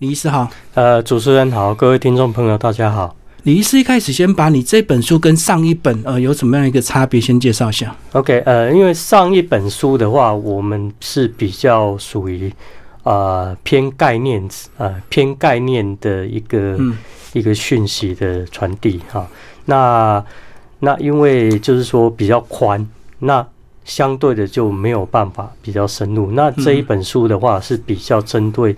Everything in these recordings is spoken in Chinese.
李医师好，呃，主持人好，各位听众朋友大家好。李医师一开始先把你这本书跟上一本呃有什么样一个差别先介绍一下。OK，呃，因为上一本书的话，我们是比较属于呃偏概念呃偏概念的一个一个讯息的传递哈。那那因为就是说比较宽，那相对的就没有办法比较深入。那这一本书的话是比较针对。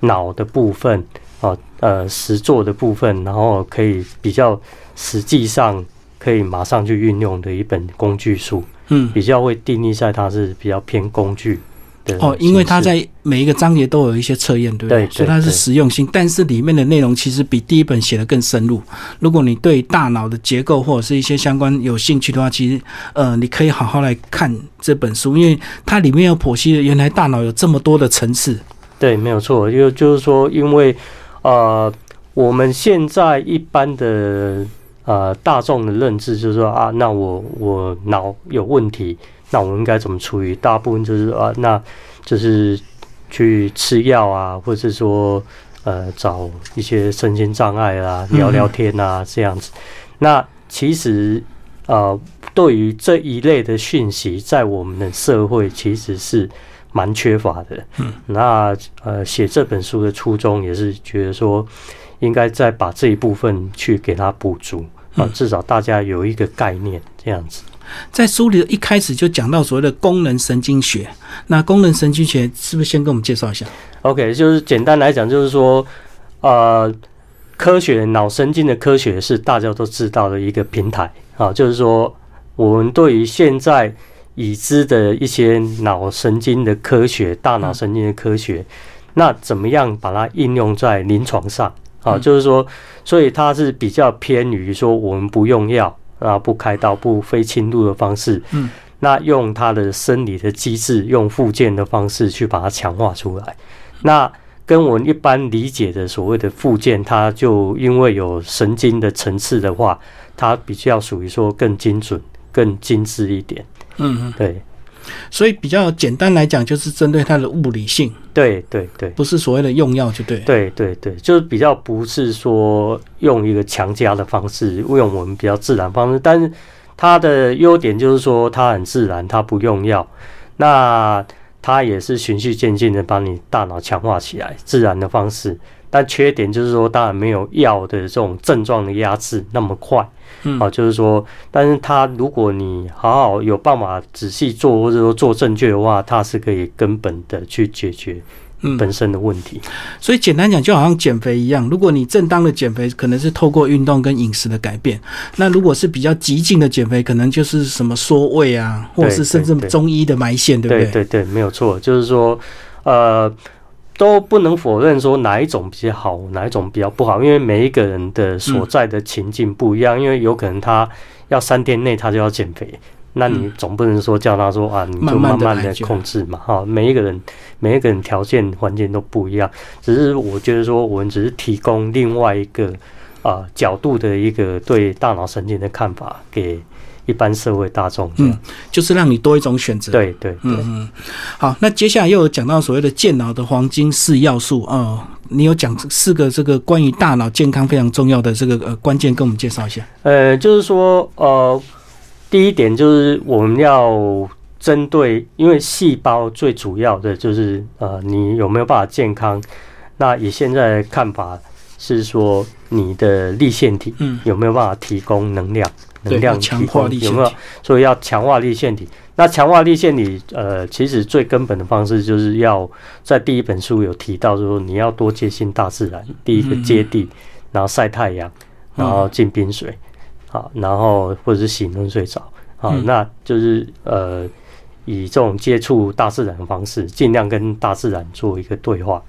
脑的部分，哦，呃，实做的部分，然后可以比较实际上可以马上去运用的一本工具书，嗯，比较会定义在它是比较偏工具对哦，因为它在每一个章节都有一些测验，对不对？所以它是实用性，但是里面的内容其实比第一本写的更深入。如果你对大脑的结构或者是一些相关有兴趣的话，其实呃，你可以好好来看这本书，因为它里面有剖析了原来大脑有这么多的层次。对，没有错，就就是说，因为，呃，我们现在一般的呃大众的认知就是说啊，那我我脑有问题，那我应该怎么处理？大部分就是啊，那就是去吃药啊，或者是说呃找一些身心障碍啊，聊聊天啊这样子。那其实呃，对于这一类的讯息，在我们的社会其实是。蛮缺乏的，嗯，那呃，写这本书的初衷也是觉得说，应该再把这一部分去给它补足啊，至少大家有一个概念这样子。在书里一开始就讲到所谓的功能神经学，那功能神经学是不是先跟我们介绍一下？OK，就是简单来讲，就是说，呃，科学脑神经的科学是大家都知道的一个平台啊，就是说，我们对于现在。已知的一些脑神经的科学，大脑神经的科学，那怎么样把它应用在临床上啊？就是说，所以它是比较偏于说，我们不用药啊，不开刀，不非侵入的方式，嗯，那用它的生理的机制，用附件的方式去把它强化出来。那跟我们一般理解的所谓的附件，它就因为有神经的层次的话，它比较属于说更精准、更精致一点。嗯，对，所以比较简单来讲，就是针对它的物理性。对对对，不是所谓的用药就对。对对对，就是比较不是说用一个强加的方式，用我们比较自然方式。但是它的优点就是说它很自然，它不用药，那它也是循序渐进的把你大脑强化起来，自然的方式。但缺点就是说，当然没有药的这种症状的压制那么快。嗯，啊，就是说，但是它如果你好好有办法仔细做，或者说做正确的话，它是可以根本的去解决本身的问题。所以简单讲，就好像减肥一样，如果你正当的减肥，可能是透过运动跟饮食的改变；那如果是比较激进的减肥，可能就是什么缩胃啊，或者是甚至中医的埋线，对不对？对对对，没有错，就是说，呃。都不能否认说哪一种比较好，哪一种比较不好，因为每一个人的所在的情境不一样。因为有可能他要三天内他就要减肥，那你总不能说叫他说啊，你就慢慢的控制嘛，哈。每一个人每一个人条件环境都不一样，只是我觉得说我们只是提供另外一个啊角度的一个对大脑神经的看法给。一般社会大众，嗯，就是让你多一种选择。对对，嗯嗯。好，那接下来又有讲到所谓的健脑的黄金四要素啊，你有讲四个这个关于大脑健康非常重要的这个呃关键，跟我们介绍一下。呃，就是说呃，第一点就是我们要针对，因为细胞最主要的就是呃，你有没有办法健康？那以现在看法是说，你的立腺体嗯有没有办法提供能量？能量强化力有没有？所以要强化力腺体。那强化力腺体，呃，其实最根本的方式就是要在第一本书有提到，说你要多接近大自然。第一个接地，然后晒太阳，然后进冰水，好，然后或者是洗冷水澡，好，那就是呃，以这种接触大自然的方式，尽量跟大自然做一个对话。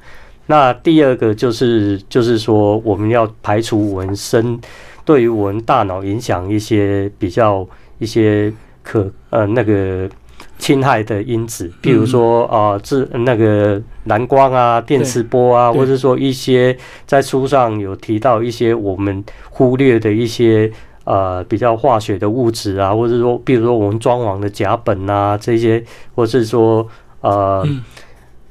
那第二个就是就是说，我们要排除纹身。对于我们大脑影响一些比较一些可呃那个侵害的因子，比如说啊，这那个蓝光啊、电磁波啊，或者说一些在书上有提到一些我们忽略的一些呃比较化学的物质啊，或者说比如说我们装潢的甲苯啊这些，或是说呃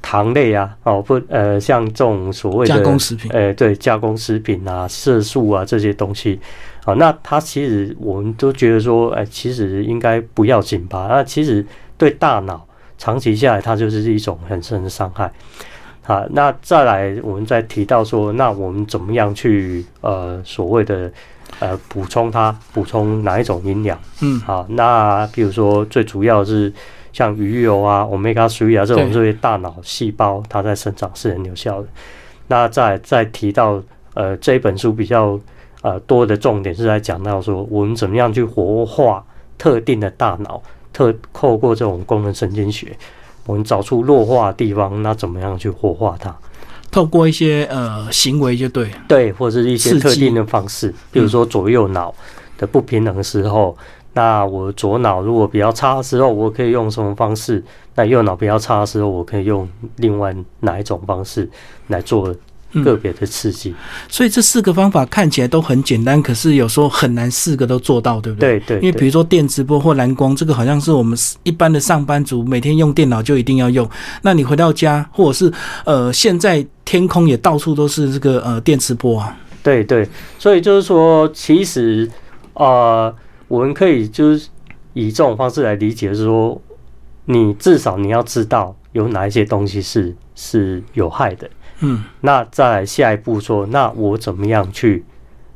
糖类啊，哦不，呃，像这种所谓的加工食品，呃，对，加工食品啊，色素啊这些东西，啊，那它其实我们都觉得说，哎，其实应该不要紧吧？那其实对大脑长期下来，它就是一种很深的伤害。好，那再来，我们再提到说，那我们怎么样去呃所谓的呃补充它，补充哪一种营养？嗯，好，那比如说最主要是。像鱼油啊、omega three 啊这种这些大脑细胞，它在生长是很有效的。那再再提到呃这一本书比较呃多的重点是在讲到说，我们怎么样去活化特定的大脑，特透过这种功能神经学，我们找出弱化的地方，那怎么样去活化它？透过一些呃行为就对，对，或者是一些特定的方式，比如说左右脑的不平衡的时候。那我左脑如果比较差的时候，我可以用什么方式？那右脑比较差的时候，我可以用另外哪一种方式来做个别的刺激？所以这四个方法看起来都很简单，可是有时候很难四个都做到，对不对？对对。因为比如说电直播或蓝光，这个好像是我们一般的上班族每天用电脑就一定要用。那你回到家，或者是呃，现在天空也到处都是这个呃电磁波啊。对对。所以就是说，其实啊。我们可以就是以这种方式来理解，是说你至少你要知道有哪一些东西是是有害的，嗯，那再来下一步说，那我怎么样去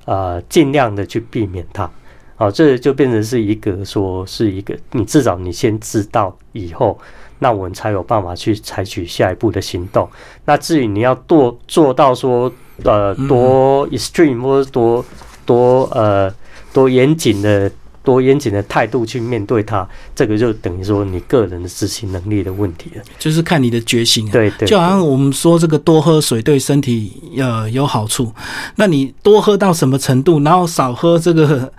呃尽量的去避免它，好，这就变成是一个说是一个你至少你先知道以后，那我们才有办法去采取下一步的行动。那至于你要做做到说呃多 extreme 或者多多呃多严谨的。多严谨的态度去面对它，这个就等于说你个人的执行能力的问题了。就是看你的决心。对对，就好像我们说这个多喝水对身体呃有好处，那你多喝到什么程度，然后少喝这个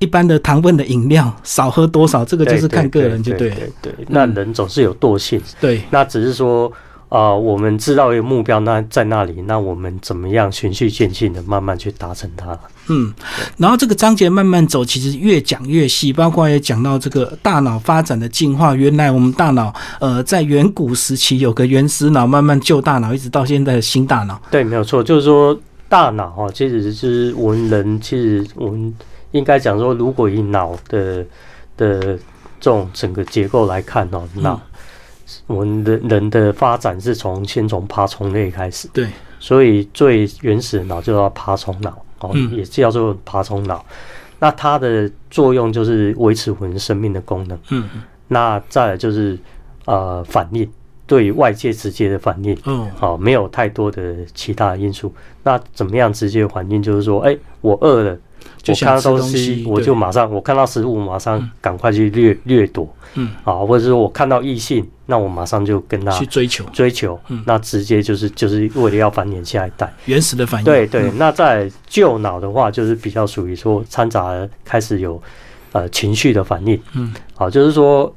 一般的糖分的饮料，少喝多少，这个就是看个人就对。对对，那人总是有惰性。对，那只是说。啊，我们知道一个目标，那在那里，那我们怎么样循序渐进的慢慢去达成它？嗯，然后这个章节慢慢走，其实越讲越细，包括也讲到这个大脑发展的进化。原来我们大脑，呃，在远古时期有个原始脑，慢慢旧大脑，一直到现在的新大脑。对，没有错，就是说大脑哈，其实是我们人，其实我们应该讲说，如果以脑的的这种整个结构来看哦，脑。我们的人的发展是从先从爬虫类开始，对，所以最原始的脑就叫爬虫脑，哦，也叫做爬虫脑。那它的作用就是维持我们生命的功能。嗯，那再来就是呃反应，对外界直接的反应。嗯，好，没有太多的其他因素。那怎么样直接反应？就是说，哎，我饿了。我看到东西，我就马上，我看到食物，马上赶快去掠掠夺，嗯，啊，或者是我看到异性，那我马上就跟他去追求追求，嗯，那直接就是就是为了要繁衍下一代，原始的反应。对对，那在旧脑的话，就是比较属于说掺杂开始有呃情绪的反应，嗯，好，就是说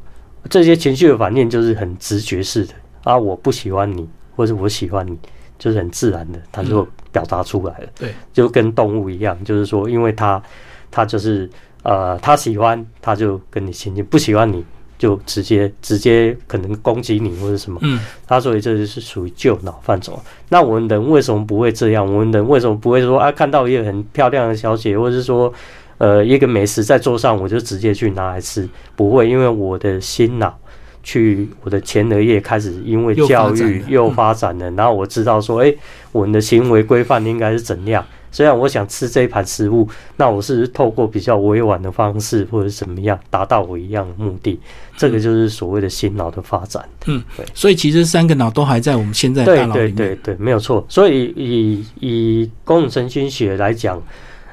这些情绪的反应就是很直觉式的啊，我不喜欢你，或者我喜欢你。就是很自然的，他就表达出来了。对，就跟动物一样，就是说，因为他，他就是呃，他喜欢，他就跟你亲近；不喜欢，你就直接直接可能攻击你或者什么。嗯，他所以这就是属于旧脑范畴。那我们人为什么不会这样？我们人为什么不会说啊，看到一个很漂亮的小姐，或者是说呃一个美食在桌上，我就直接去拿来吃？不会，因为我的心脑。去我的前额叶开始，因为教育又发展了，然后我知道说，哎，我们的行为规范应该是怎样。虽然我想吃这一盘食物，那我是透过比较委婉的方式，或者怎么样，达到我一样的目的。这个就是所谓的新脑的发展。嗯，对。所以其实三个脑都还在我们现在大脑里面。对对对对，没有错。所以以以功能神经学来讲，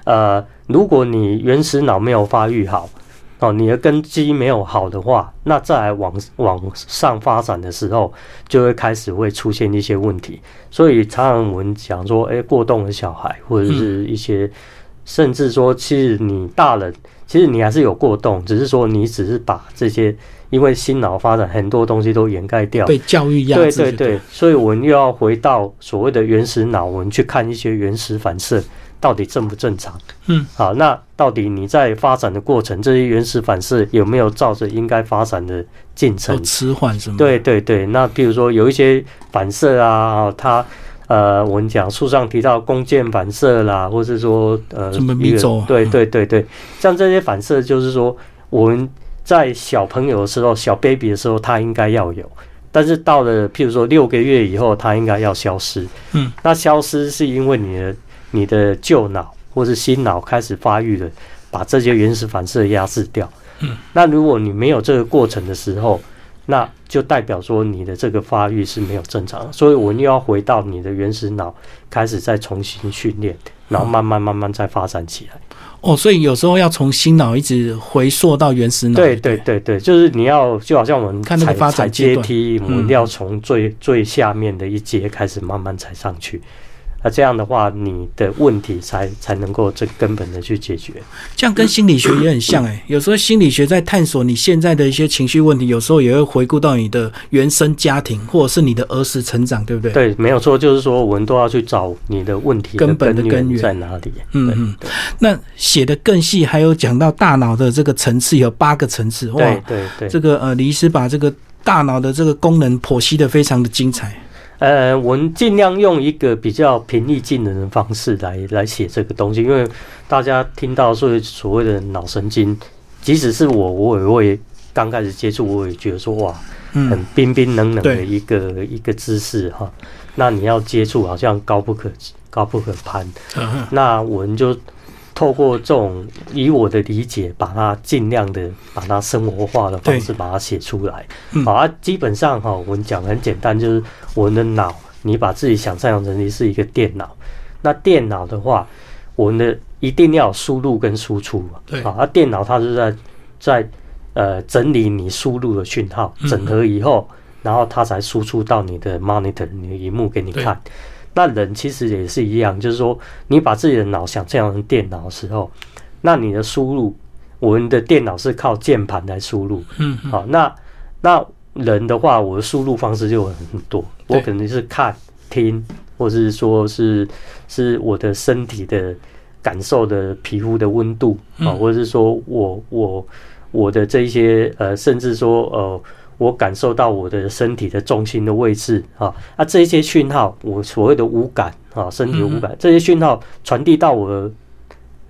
呃，如果你原始脑没有发育好。哦，你的根基没有好的话，那再来往往上发展的时候，就会开始会出现一些问题。所以常常我们讲说，哎，过动的小孩，或者是一些，甚至说，其实你大人其实你还是有过动，只是说你只是把这些因为心脑发展很多东西都掩盖掉，被教育压制。对对对，所以我们又要回到所谓的原始脑，我们去看一些原始反射到底正不正常。嗯，好，那到底你在发展的过程，这些原始反射有没有照着应该发展的进程迟缓什么？对对对，那比如说有一些反射啊，它。呃，我们讲书上提到弓箭反射啦，或是说呃，一个对对对对，像这些反射，就是说我们在小朋友的时候，小 baby 的时候，他应该要有，但是到了譬如说六个月以后，他应该要消失。嗯，那消失是因为你的你的旧脑或是新脑开始发育了，把这些原始反射压制掉。嗯，那如果你没有这个过程的时候，那就代表说你的这个发育是没有正常，所以我们又要回到你的原始脑开始再重新训练，然后慢慢慢慢再发展起来。哦，所以有时候要从新脑一直回溯到原始脑。对对对对，就是你要就好像我们看那个发展阶梯，我们要从最最下面的一阶开始慢慢踩上去。那这样的话，你的问题才才能够最根本的去解决。这样跟心理学也很像哎，有时候心理学在探索你现在的一些情绪问题，有时候也会回顾到你的原生家庭或者是你的儿时成长，对不对？对，没有错，就是说我们都要去找你的问题根本的根源在哪里。嗯嗯。那写的更细，还有讲到大脑的这个层次有八个层次，哇，对对。这个呃，李医师把这个大脑的这个功能剖析的非常的精彩。呃，我们尽量用一个比较平易近人的方式来来写这个东西，因为大家听到所所谓的脑神经，即使是我，我也会刚开始接触，我也觉得说哇，很冰冰冷冷的一个一个姿势哈。那你要接触，好像高不可高不可攀。那我们就。透过这种以我的理解，把它尽量的把它生活化的方式把它写出来。好啊，基本上哈，我们讲很简单，就是我们的脑，你把自己想象成你是一个电脑。那电脑的话，我们的一定要输入跟输出嘛。对。啊，电脑它是在在呃整理你输入的讯号，整合以后，然后它才输出到你的 monitor，你的荧幕给你看。那人其实也是一样，就是说，你把自己的脑想象成电脑的时候，那你的输入，我们的电脑是靠键盘来输入，嗯，好，那那人的话，我的输入方式就很多，我可能是看、听，或是说是是我的身体的感受的皮肤的温度啊，或者是说我我我的这些呃，甚至说呃。我感受到我的身体的重心的位置啊，啊，这些讯号，我所谓的五感啊，身体五感，这些讯号传递到我的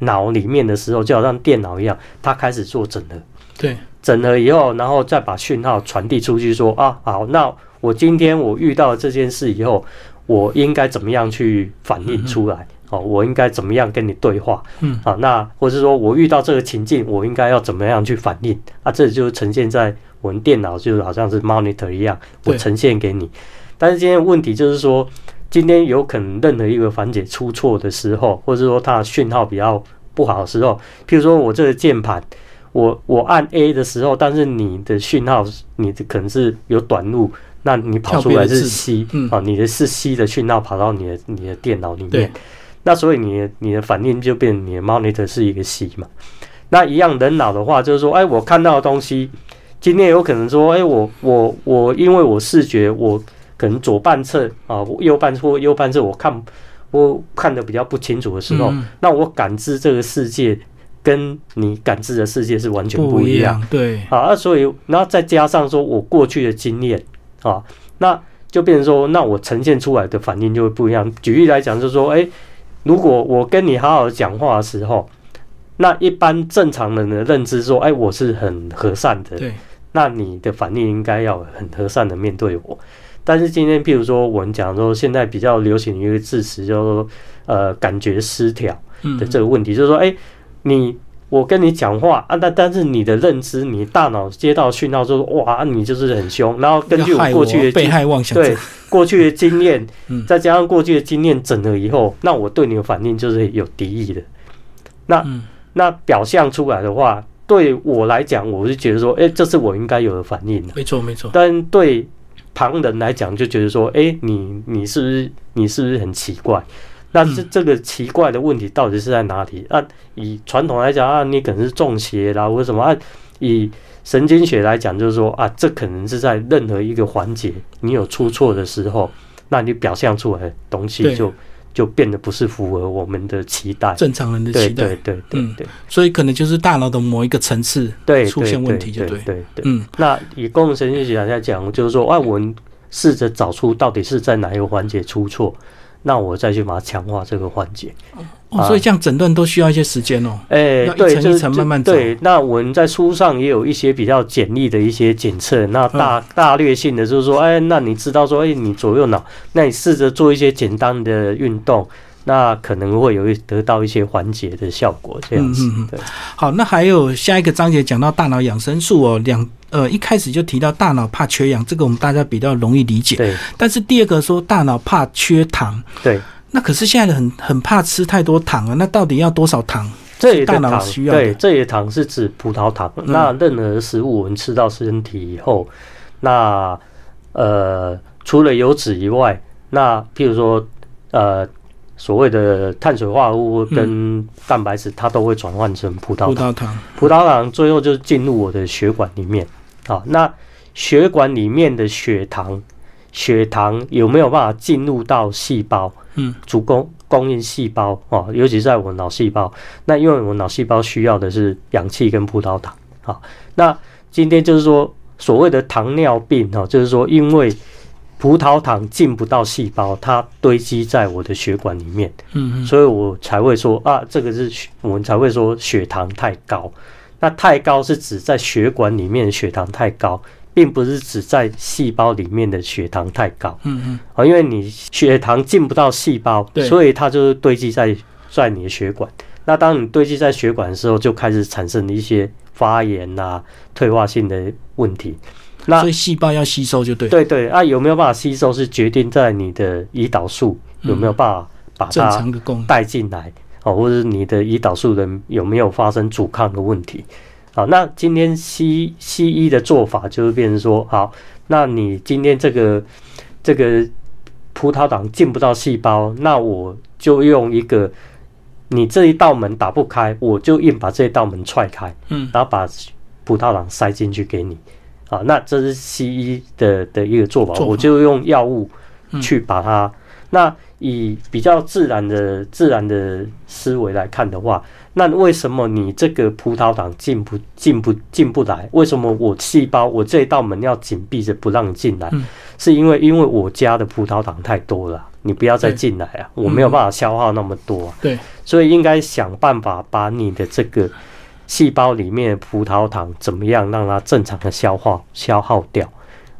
脑里面的时候，就好像电脑一样，它开始做整合。对，整合以后，然后再把讯号传递出去，说啊，好，那我今天我遇到这件事以后，我应该怎么样去反应出来？哦，我应该怎么样跟你对话？嗯，好，那或是说我遇到这个情境，我应该要怎么样去反应？啊，这就呈现在。我们电脑就好像是 monitor 一样，我呈现给你。但是今天问题就是说，今天有可能任何一个环节出错的时候，或者说它的讯号比较不好的时候，譬如说我这个键盘，我我按 A 的时候，但是你的讯号你的可能是有短路，那你跑出来是 C 啊，你的是 C 的讯号跑到你的你的电脑里面，那所以你的你的反应就变你的 monitor 是一个 C 嘛。那一样人脑的话，就是说，哎，我看到的东西。今天有可能说，哎，我我我，因为我视觉，我可能左半侧啊，右半或右半侧，我看我看的比较不清楚的时候，那我感知这个世界跟你感知的世界是完全不一样。对，啊，所以然后再加上说我过去的经验啊，那就变成说，那我呈现出来的反应就会不一样。举例来讲，就是说，哎，如果我跟你好好讲话的时候。那一般正常人的认知说，哎，我是很和善的。对。那你的反应应该要很和善的面对我。但是今天，譬如说我们讲说，现在比较流行一个字词，叫做呃感觉失调的这个问题，就是说，哎，你我跟你讲话啊，但但是你的认知，你大脑接到讯号说，哇，你就是很凶。然后根据我过去的被害妄想对过去的经验，再加上过去的经验整了以后，那我对你的反应就是有敌意的。那那表象出来的话，对我来讲，我是觉得说，哎，这是我应该有的反应。没错，没错。但对旁人来讲，就觉得说，哎，你你是不是你是不是很奇怪？那这这个奇怪的问题到底是在哪里？啊，以传统来讲啊，你可能是中邪啦，或者什么啊？以神经学来讲，就是说啊，这可能是在任何一个环节你有出错的时候，那你表现出来的东西就。就变得不是符合我们的期待，正常人的期待，对对对对，所以可能就是大脑的某一个层次对出现问题，就对。对对，嗯，那以功能神经学来讲，就是说，哎，我们试着找出到底是在哪一个环节出错。那我再去把它强化这个环节，哦，所以这样诊断都需要一些时间哦。哎，对，一层一层慢慢对。那我们在书上也有一些比较简易的一些检测，那大大略性的就是说，哎，那你知道说，哎，你左右脑，那你试着做一些简单的运动。那可能会有一得到一些缓解的效果，这样子。对，好，那还有下一个章节讲到大脑养生术哦，两呃一开始就提到大脑怕缺氧，这个我们大家比较容易理解。对。但是第二个说大脑怕缺糖。对。那可是现在的很很怕吃太多糖啊，那到底要多少糖？这里的糖对，这里的糖是指葡萄糖。那任何食物我们吃到身体以后，那呃除了油脂以外，那譬如说呃。所谓的碳水化合物跟蛋白质，它都会转换成葡萄糖。葡萄糖最后就进入我的血管里面。好，那血管里面的血糖，血糖有没有办法进入到细胞？嗯，主供供应细胞哦，尤其在我脑细胞。那因为我脑细胞需要的是氧气跟葡萄糖。好，那今天就是说所谓的糖尿病哦，就是说因为。葡萄糖进不到细胞，它堆积在我的血管里面，嗯嗯，所以我才会说啊，这个是我们才会说血糖太高。那太高是指在血管里面血糖太高，并不是指在细胞里面的血糖太高，嗯嗯，啊，因为你血糖进不到细胞，所以它就是堆积在在你的血管。那当你堆积在血管的时候，就开始产生一些发炎啊、退化性的问题。那所以细胞要吸收就对，对对啊，有没有办法吸收是决定在你的胰岛素有没有办法把它带进来哦，或者你的胰岛素的有没有发生阻抗的问题？好，那今天西西医的做法就是变成说，好，那你今天这个这个葡萄糖进不到细胞，那我就用一个你这一道门打不开，我就硬把这一道门踹开，嗯，然后把葡萄糖塞进去给你。啊，那这是西医的的一个做法，我就用药物去把它。那以比较自然的自然的思维来看的话，那为什么你这个葡萄糖进不进不进不来？为什么我细胞我这一道门要紧闭着不让你进来？是因为因为我家的葡萄糖太多了，你不要再进来啊！我没有办法消耗那么多，啊对，所以应该想办法把你的这个。细胞里面的葡萄糖怎么样让它正常的消化消耗掉？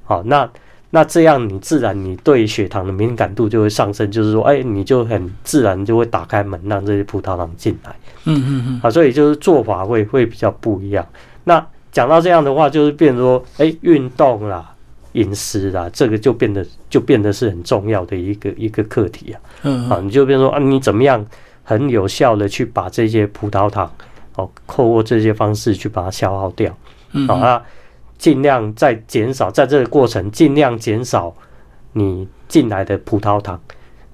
好，那那这样你自然你对血糖的敏感度就会上升，就是说，哎，你就很自然就会打开门让这些葡萄糖进来。嗯嗯嗯。啊，所以就是做法会会比较不一样。那讲到这样的话，就是变说，哎，运动啦、饮食啦，这个就变得就变得是很重要的一个一个课题啊。嗯。啊，你就变说啊，你怎么样很有效的去把这些葡萄糖。哦，透过这些方式去把它消耗掉，好啊，尽量在减少，在这个过程尽量减少你进来的葡萄糖，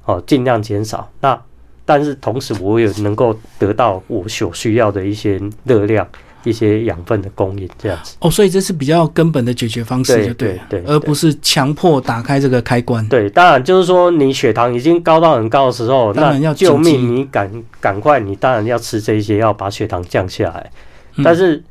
哦，尽量减少。那但是同时我也能够得到我所需要的一些热量。一些养分的供应，这样子哦，所以这是比较根本的解决方式，对对对，而不是强迫打开这个开关。对，当然就是说，你血糖已经高到很高的时候，那要救命，你赶赶快，你当然要吃这些，要把血糖降下来。但是，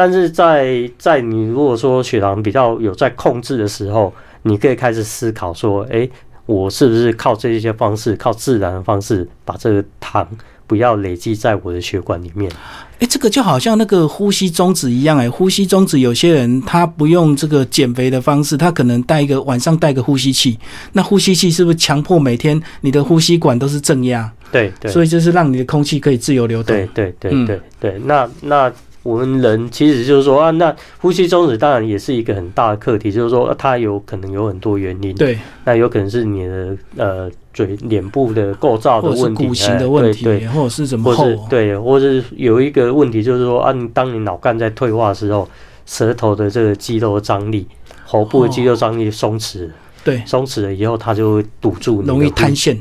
但是在在你如果说血糖比较有在控制的时候，你可以开始思考说，哎，我是不是靠这些方式，靠自然的方式，把这个糖不要累积在我的血管里面。哎，这个就好像那个呼吸中止一样，哎，呼吸中止，有些人他不用这个减肥的方式，他可能带一个晚上带个呼吸器，那呼吸器是不是强迫每天你的呼吸管都是正压？对对，所以就是让你的空气可以自由流动。对对对对对，那那。我们人其实就是说啊，那呼吸中止当然也是一个很大的课题，就是说它有可能有很多原因。对，那有可能是你的呃嘴脸部的构造的问题，骨型的问题，对，或者是怎么或是，对，或者是有一个问题就是说啊，当你脑干在退化的时候，舌头的这个肌肉张力，喉部的肌肉张力松弛，对，松弛了以后，它就会堵住，容易塌陷。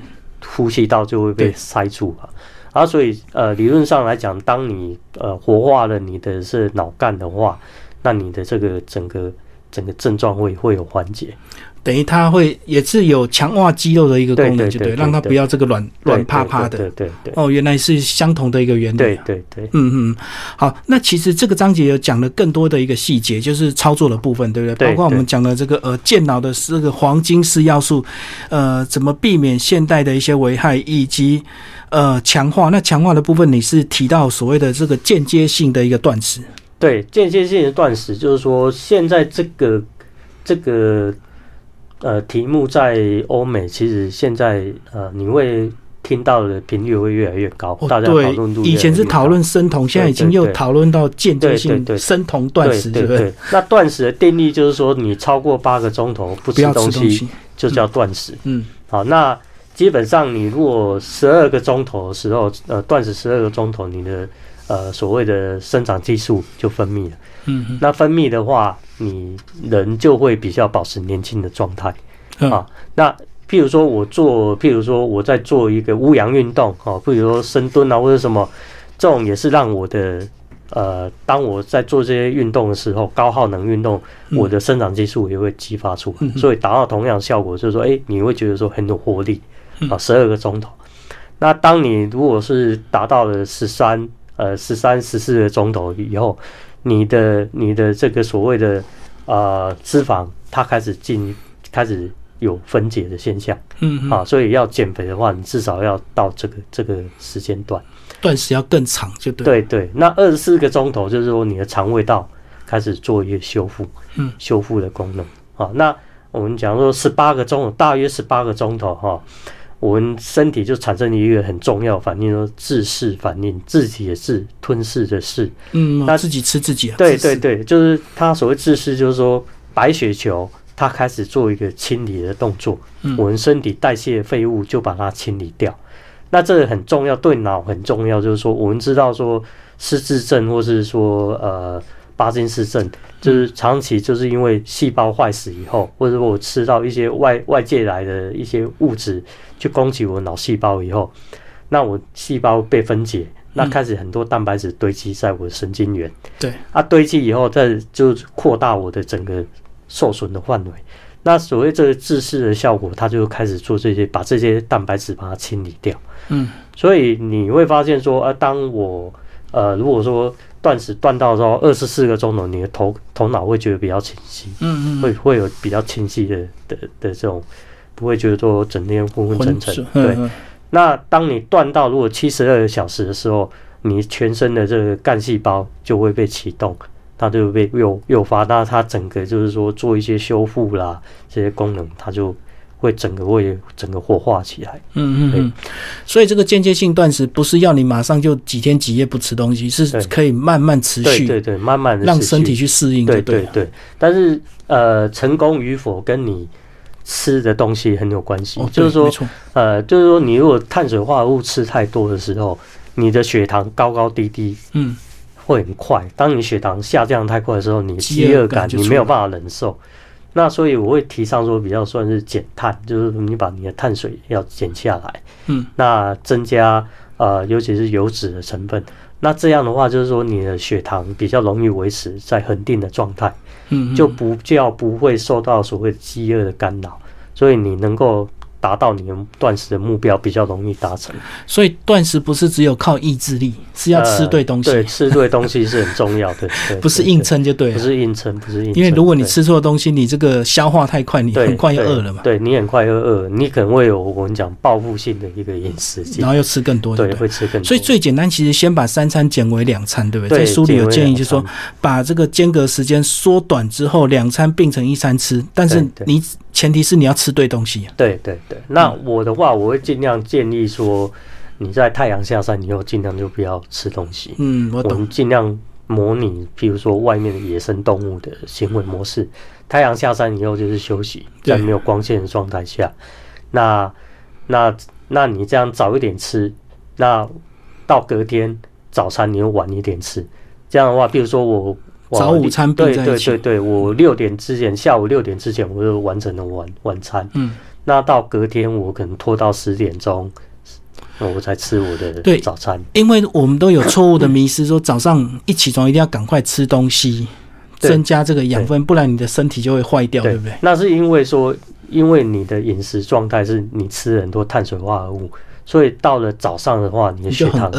呼吸道就会被塞住啊。啊，所以呃，理论上来讲，当你呃活化了你的是脑干的话，那你的这个整个整个症状会会有缓解。等于它会也是有强化肌肉的一个功能，就对，让它不要这个软软趴趴的。对对对。哦，原来是相同的一个原理。对对对。嗯嗯。好，那其实这个章节有讲了更多的一个细节，就是操作的部分，对不对？包括我们讲的这个呃健脑的这个黄金四要素，呃，怎么避免现代的一些危害，以及呃强化。那强化的部分，你是提到所谓的这个间接性的一个断食。对，间歇性的断食，就是说现在这个这个。呃，题目在欧美，其实现在呃，你会听到的频率会越来越高，大家讨论度。以前是讨论生酮，现在已经又讨论到间歇性生酮断食，对不对？那断食的定义就是说，你超过八个钟头不吃东西，就叫断食。嗯，好，那基本上你如果十二个钟头的时候，呃，断食十二个钟头，你的呃所谓的生长激素就分泌了。嗯，那分泌的话。你人就会比较保持年轻的状态啊。那譬如说我做，譬如说我在做一个无氧运动啊，譬如说深蹲啊或者什么，这种也是让我的呃，当我在做这些运动的时候，高耗能运动，我的生长激素也会激发出来，所以达到同样效果，就是说，哎，你会觉得说很有活力啊，十二个钟头。那当你如果是达到了十三呃十三十四个钟头以后。你的你的这个所谓的呃脂肪，它开始进开始有分解的现象，嗯啊，所以要减肥的话，你至少要到这个这个时间段，断食要更长，就对对对。那二十四个钟头，就是说你的肠胃道开始做一个修复，嗯，修复的功能啊。那我们讲说十八个钟头，大约十八个钟头哈。我们身体就产生一个很重要反应，说自噬反应，自己也是吞噬的噬。嗯，那自己吃自己。对对对，就是他所谓自噬，就是说白血球它开始做一个清理的动作，我们身体代谢废物就把它清理掉。那这个很重要，对脑很重要，就是说我们知道说失智症，或是说呃。巴金氏症就是长期就是因为细胞坏死以后，或者我吃到一些外外界来的一些物质去攻击我脑细胞以后，那我细胞被分解，那开始很多蛋白质堆积在我的神经元。对，啊，堆积以后再就扩大我的整个受损的范围。那所谓这个自噬的效果，它就开始做这些，把这些蛋白质把它清理掉。嗯，所以你会发现说，啊，当我呃，如果说断食断到说二十四个钟头，你的头头脑会觉得比较清晰，嗯嗯，会会有比较清晰的的的这种，不会觉得说整天昏昏沉沉。对，那当你断到如果七十二个小时的时候，你全身的这个干细胞就会被启动，它就会被诱诱发，那它整个就是说做一些修复啦，这些功能它就。会整个会整个火化起来，嗯嗯嗯，所以这个间接性断食不是要你马上就几天几夜不吃东西，是可以慢慢持续，对对，慢慢的让身体去适应，对对对。但是呃，成功与否跟你吃的东西很有关系，就是说，呃，就是说你如果碳水化合物吃太多的时候，你的血糖高高低低，嗯，会很快。当你血糖下降太快的时候，你饥饿感你没有办法忍受。那所以我会提倡说，比较算是减碳，就是你把你的碳水要减下来，嗯，那增加呃，尤其是油脂的成分，那这样的话就是说你的血糖比较容易维持在恒定的状态，嗯，就不叫不会受到所谓饥饿的干扰，所以你能够。达到你们断食的目标比较容易达成，所以断食不是只有靠意志力，是要吃对东西。对，吃对东西是很重要的，不是硬撑就对。不是硬撑，不是硬。因为如果你吃错东西，你这个消化太快，你很快就饿了嘛。对你很快就饿，你可能会有我们讲报复性的一个饮食，然后又吃更多，对，会吃更多。所以最简单，其实先把三餐减为两餐，对不对？在书里有建议，就是说把这个间隔时间缩短之后，两餐并成一餐吃，但是你。前提是你要吃对东西。啊对对对，那我的话，我会尽量建议说，你在太阳下山以后，尽量就不要吃东西。嗯，我懂。尽量模拟，譬如说外面的野生动物的行为模式。太阳下山以后就是休息，在没有光线的状态下。那那那你这样早一点吃，那到隔天早餐你又晚一点吃。这样的话，譬如说我。早午餐对对对对，我六点之前，下午六点之前我就完成了晚晚餐。嗯，那到隔天我可能拖到十点钟，我才吃我的早餐。因为我们都有错误的迷失，说早上一起床一定要赶快吃东西，增加这个养分，不然你的身体就会坏掉，对不对？那是因为说，因为你的饮食状态是你吃很多碳水化合物，所以到了早上的话，你的血糖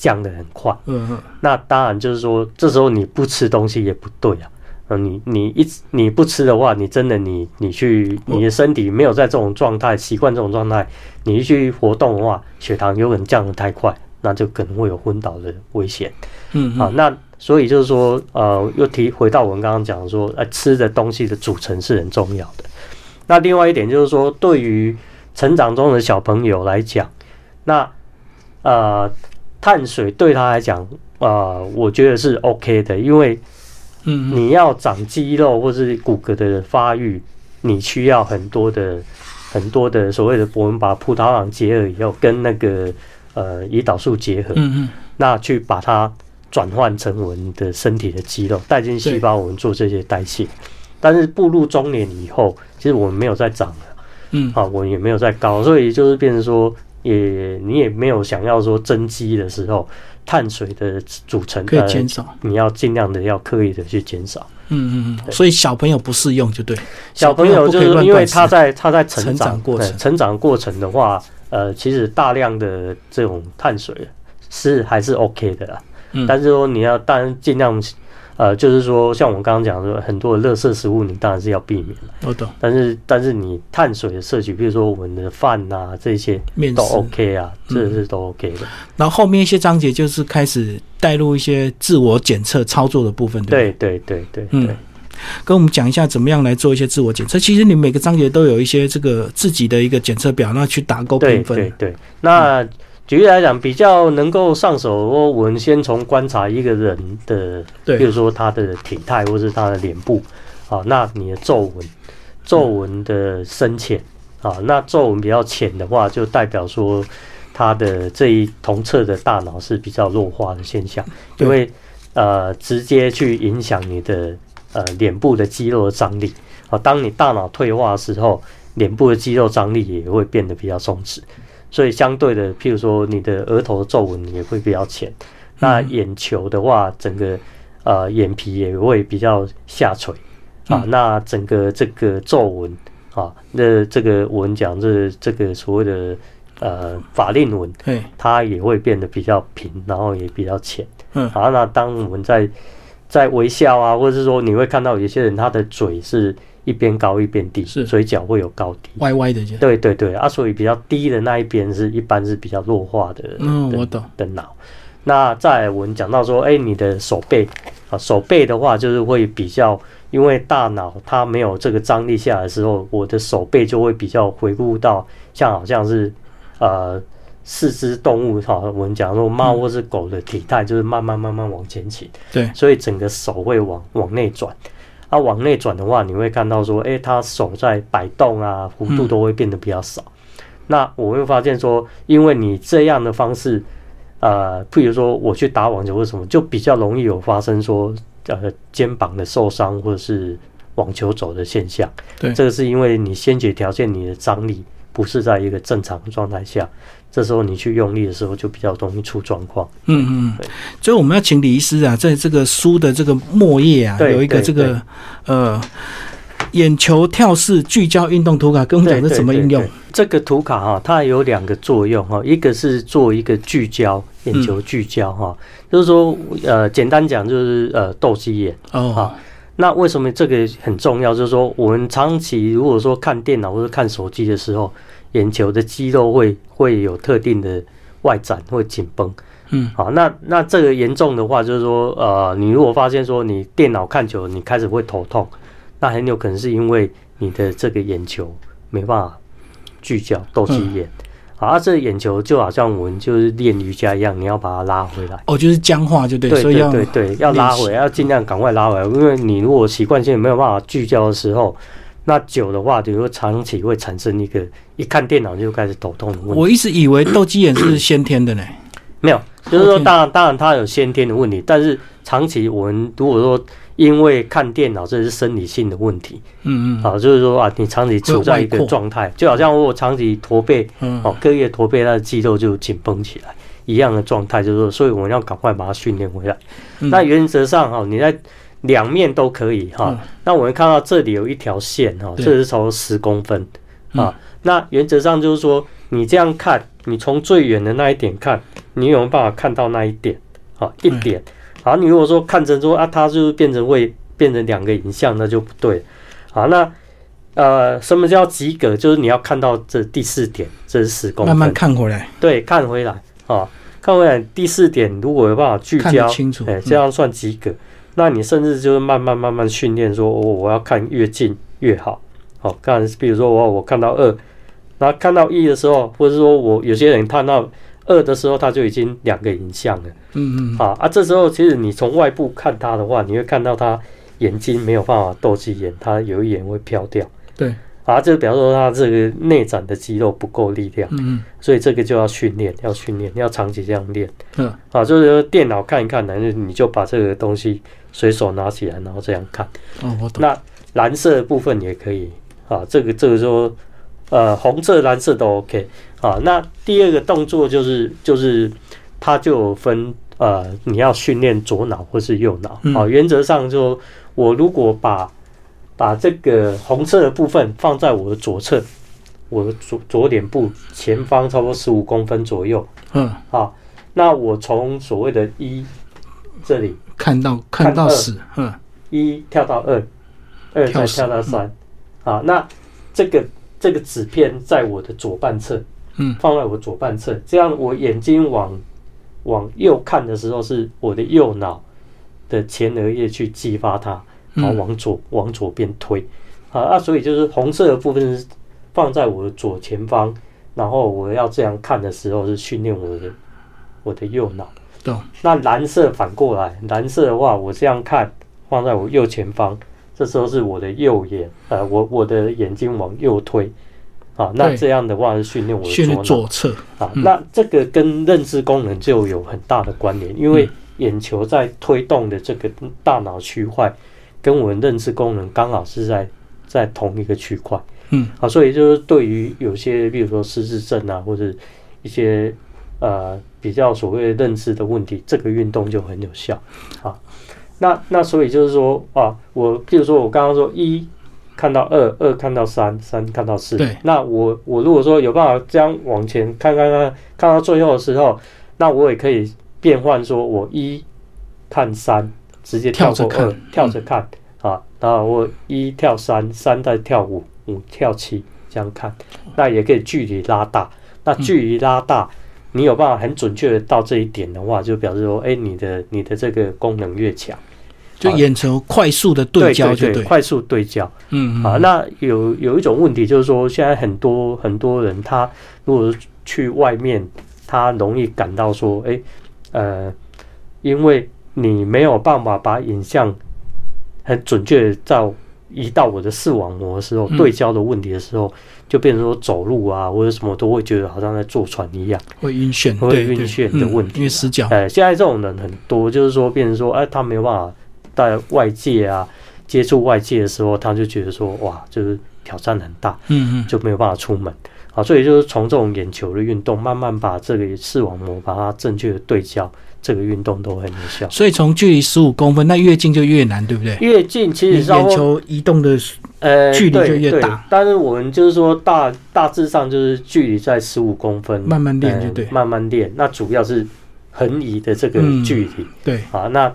降的很快。嗯嗯。那当然就是说，这时候你不吃东西也不对啊。嗯，你你一你不吃的话，你真的你你去你的身体没有在这种状态习惯这种状态，你一去活动的话，血糖有可能降得太快，那就可能会有昏倒的危险。嗯，好，那所以就是说，呃，又提回到我们刚刚讲说，呃，吃的东西的组成是很重要的。那另外一点就是说，对于成长中的小朋友来讲，那呃，碳水对他来讲，呃，我觉得是 OK 的，因为。嗯，你要长肌肉或是骨骼的发育，你需要很多的很多的所谓的我们把葡萄糖结合以后，跟那个呃胰岛素结合，嗯嗯，那去把它转换成我们的身体的肌肉，带进细胞，我们做这些代谢。但是步入中年以后，其实我们没有再长了，嗯，啊，我也没有再高，所以就是变成说，也你也没有想要说增肌的时候。碳水的组成可以减少，你要尽量的要刻意的去减少。嗯嗯嗯。所以小朋友不适用就对。小朋友就是因为他在他在成长过程，成长过程的话，呃，其实大量的这种碳水是还是 OK 的啦。嗯。但是说你要当然尽量。呃，就是说，像我们刚刚讲的，很多的垃圾食物，你当然是要避免了。我懂。但是，但是你碳水的摄取，比如说我们的饭呐，这些都 OK 啊，这是都 OK 的。然后后面一些章节就是开始带入一些自我检测操作的部分，对对对对对。嗯，跟我们讲一下怎么样来做一些自我检测。其实你每个章节都有一些这个自己的一个检测表，那去打勾评分。对对。那举例来讲，比较能够上手，我们先从观察一个人的，比如说他的体态或是他的脸部，啊，那你的皱纹，皱纹的深浅，啊，那皱纹比较浅的话，就代表说他的这一同侧的大脑是比较弱化的现象，因为呃，直接去影响你的呃脸部的肌肉的张力，啊，当你大脑退化的时候，脸部的肌肉张力也会变得比较松弛。所以相对的，譬如说你的额头的皱纹也会比较浅，那眼球的话，整个呃眼皮也会比较下垂啊。那整个这个皱纹啊，那这个我们讲这这个所谓的呃法令纹，它也会变得比较平，然后也比较浅。嗯，好，那当我们在在微笑啊，或者是说你会看到有些人他的嘴是。一边高一边低，是嘴角会有高低，歪歪的。对对对，啊，所以比较低的那一边是一般是比较弱化的。嗯，我懂。的脑，那在我们讲到说，哎，你的手背啊，手背的话就是会比较，因为大脑它没有这个张力下来的时候，我的手背就会比较回顾到像好像是呃四肢动物哈，我们讲说猫或是狗的体态，就是慢慢慢慢往前倾。对，所以整个手会往往内转。它往内转的话，你会看到说，哎，它手在摆动啊，弧度都会变得比较少。那我会发现说，因为你这样的方式，呃，譬如说我去打网球或什么，就比较容易有发生说，呃，肩膀的受伤或者是网球肘的现象。对，这个是因为你先决条件，你的张力不是在一个正常的状态下。这时候你去用力的时候，就比较容易出状况。嗯嗯，所以我们要请李医师啊，在这个书的这个末页啊，有一个这个呃眼球跳式聚焦运动图卡，跟我们讲是怎么应用。这个图卡哈，它有两个作用哈，一个是做一个聚焦眼球聚焦哈，就是说呃简单讲就是呃斗鸡眼哦。那为什么这个很重要？就是说我们长期如果说看电脑或者看手机的时候。眼球的肌肉会会有特定的外展或紧绷，嗯，好，那那这个严重的话，就是说，呃，你如果发现说你电脑看久，你开始会头痛，那很有可能是因为你的这个眼球没办法聚焦，斗鸡眼，啊，这眼球就好像我们就是练瑜伽一样，你要把它拉回来，哦，就是僵化就对，对对对对，要拉回来，要尽量赶快拉回来，因为你如果习惯性没有办法聚焦的时候。那久的话，比如说长期会产生一个一看电脑就开始头痛的问题。我一直以为斗鸡眼是先天的呢，没有，就是说当然当然它有先天的问题，但是长期我们如果说因为看电脑这是生理性的问题，嗯嗯，啊，就是说啊，你长期处在一个状态，就好像我长期驼背，哦，隔夜驼背，它的肌肉就紧绷起来一样的状态，就是说，所以我们要赶快把它训练回来。那原则上哈，你在两面都可以哈。那我们看到这里有一条线哈，这是从十公分啊。那原则上就是说，你这样看，你从最远的那一点看，你有没有办法看到那一点？啊，一点。好，你如果说看成说啊，它就是变成会变成两个影像，那就不对。好，那呃，什么叫及格？就是你要看到这第四点，这是十公分。慢慢看回来。对，看回来啊，看回来第四点，如果有办法聚焦，清楚，哎，这样算及格。那你甚至就是慢慢慢慢训练，说我我要看越近越好。好，看，比如说我我看到二，然后看到一的时候，或者说我有些人看到。二的时候，它就已经两个影像了。嗯嗯。啊啊，这时候其实你从外部看它的话，你会看到它眼睛没有办法斗鸡眼，它有一眼会飘掉。对。啊，这比方说它这个内展的肌肉不够力量。嗯嗯。所以这个就要训练，要训练，要长期这样练。嗯。啊，就是说电脑看一看，然后你就把这个东西随手拿起来，然后这样看。哦，我懂。那蓝色的部分也可以。啊，这个这个说。呃，红色、蓝色都 OK 啊。那第二个动作就是，就是它就分呃，你要训练左脑或是右脑啊。原则上就，我如果把把这个红色的部分放在我的左侧，我的左左脸部前方差不多十五公分左右，嗯，好，那我从所谓的一这里看到看到十，嗯，一跳到二，二再跳到三，啊，那这个。这个纸片在我的左半侧，嗯，放在我左半侧，这样我眼睛往往右看的时候，是我的右脑的前额叶去激发它，然后往左往左边推，啊啊，所以就是红色的部分是放在我的左前方，然后我要这样看的时候是训练我的我的右脑，懂，那蓝色反过来，蓝色的话我这样看放在我右前方。这时候是我的右眼，呃，我我的眼睛往右推，啊，那这样的话是训练我的左侧。啊，那这个跟认知功能就有很大的关联，因为眼球在推动的这个大脑区块，跟我们认知功能刚好是在在同一个区块，嗯，啊，所以就是对于有些，比如说失智症啊，或者一些呃比较所谓认知的问题，这个运动就很有效，啊。那那所以就是说啊，我譬如说我刚刚说一看到二，二看到三，三看到四。对。那我我如果说有办法这样往前看看看，看到最后的时候，那我也可以变换，说我一看三，直接跳过二，跳着看啊。然后我一跳三，三再跳五，五跳七，这样看。那也可以距离拉大。那距离拉大。你有办法很准确的到这一点的话，就表示说，哎，你的你的这个功能越强，就眼球快速的对焦就对，快速对焦。嗯啊，那有有一种问题就是说，现在很多很多人他如果去外面，他容易感到说，哎，呃，因为你没有办法把影像很准确的照。移到我的视网膜的时候，对焦的问题的时候，就变成说走路啊或者什么都会觉得好像在坐船一样，会晕眩，会晕眩的问题，因为死角。哎，现在这种人很多，就是说变成说，哎，他没有办法在外界啊接触外界的时候，他就觉得说，哇，就是挑战很大，嗯嗯，就没有办法出门啊。所以就是从这种眼球的运动，慢慢把这个视网膜把它正确的对焦。这个运动都很有效，所以从距离十五公分，那越近就越难，对不对？越近其实眼球移动的呃距离就越大。但是我们就是说大大致上就是距离在十五公分，慢慢练就对，慢慢练。那主要是横移的这个距离，对啊，那。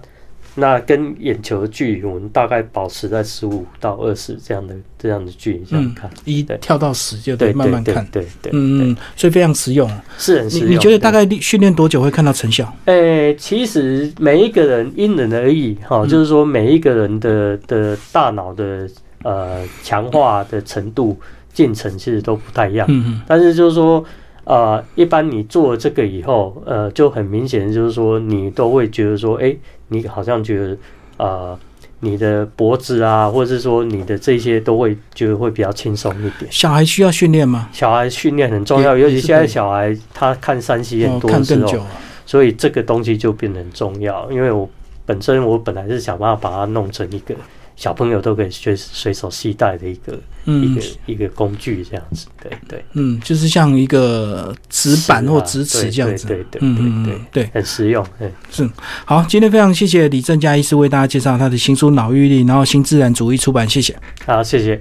那跟眼球的距离，我们大概保持在十五到二十这样的这样的距离这样看，一跳到十就得慢慢看，对对，嗯嗯，所以非常实用，是很实用。你觉得大概训练多久会看到成效？诶，其实每一个人因人而异，哈，就是说每一个人的的大脑的呃强化的程度进程其实都不太一样，嗯嗯，但是就是说。啊，一般你做了这个以后，呃，就很明显，就是说你都会觉得说，哎，你好像觉得，呃，你的脖子啊，或者是说你的这些都会觉得会比较轻松一点。小孩需要训练吗？小孩训练很重要，尤其现在小孩他看山西很多的时候，所以这个东西就变得很重要。因为我本身我本来是想办法把它弄成一个。小朋友都可以随随手携带的一个一个一个工具，这样子，对对，嗯，就是像一个纸板或纸尺这样子，对对对对对，很实用，对，是。好。今天非常谢谢李正佳医师为大家介绍他的新书《脑愈力》，然后新自然主义出版，谢谢，好，谢谢。